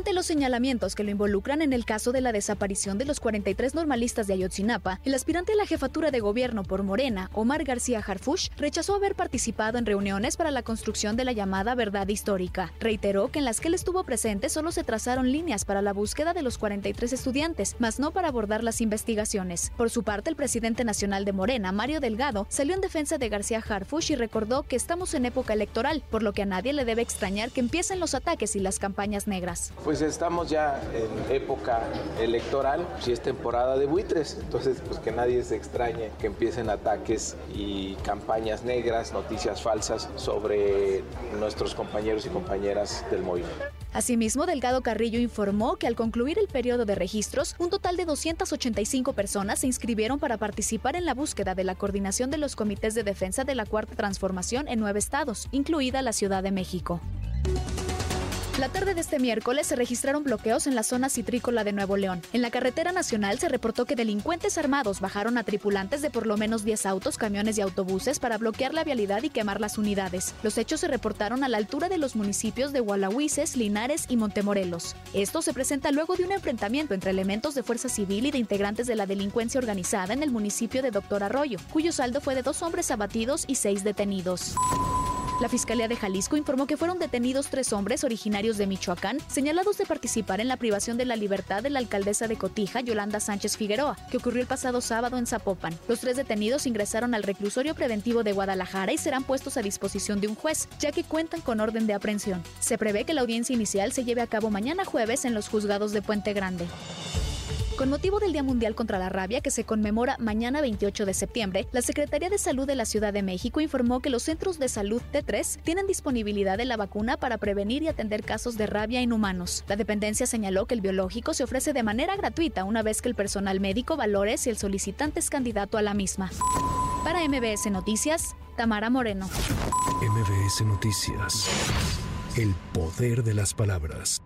Ante los señalamientos que lo involucran en el caso de la desaparición de los 43 normalistas de Ayotzinapa, el aspirante a la jefatura de gobierno por Morena, Omar García Harfush, rechazó haber participado en reuniones para la construcción de la llamada verdad histórica. Reiteró que en las que él estuvo presente solo se trazaron líneas para la búsqueda de los 43 estudiantes, mas no para abordar las investigaciones. Por su parte, el presidente nacional de Morena, Mario Delgado, salió en defensa de García Harfush y recordó que estamos en época electoral, por lo que a nadie le debe extrañar que empiecen los ataques y las campañas negras. Pues estamos ya en época electoral, si es temporada de buitres, entonces pues que nadie se extrañe que empiecen ataques y campañas negras, noticias falsas sobre nuestros compañeros y compañeras del movimiento. Asimismo, Delgado Carrillo informó que al concluir el periodo de registros, un total de 285 personas se inscribieron para participar en la búsqueda de la coordinación de los comités de defensa de la Cuarta Transformación en nueve estados, incluida la Ciudad de México. La tarde de este miércoles se registraron bloqueos en la zona citrícola de Nuevo León. En la carretera nacional se reportó que delincuentes armados bajaron a tripulantes de por lo menos 10 autos, camiones y autobuses para bloquear la vialidad y quemar las unidades. Los hechos se reportaron a la altura de los municipios de Gualahuises, Linares y Montemorelos. Esto se presenta luego de un enfrentamiento entre elementos de fuerza civil y de integrantes de la delincuencia organizada en el municipio de Doctor Arroyo, cuyo saldo fue de dos hombres abatidos y seis detenidos. La Fiscalía de Jalisco informó que fueron detenidos tres hombres originarios de Michoacán, señalados de participar en la privación de la libertad de la alcaldesa de Cotija, Yolanda Sánchez Figueroa, que ocurrió el pasado sábado en Zapopan. Los tres detenidos ingresaron al reclusorio preventivo de Guadalajara y serán puestos a disposición de un juez, ya que cuentan con orden de aprehensión. Se prevé que la audiencia inicial se lleve a cabo mañana jueves en los juzgados de Puente Grande. Con motivo del Día Mundial contra la Rabia, que se conmemora mañana 28 de septiembre, la Secretaría de Salud de la Ciudad de México informó que los centros de salud T3 tienen disponibilidad de la vacuna para prevenir y atender casos de rabia en humanos. La dependencia señaló que el biológico se ofrece de manera gratuita una vez que el personal médico valore si el solicitante es candidato a la misma. Para MBS Noticias, Tamara Moreno. MBS Noticias. El poder de las palabras.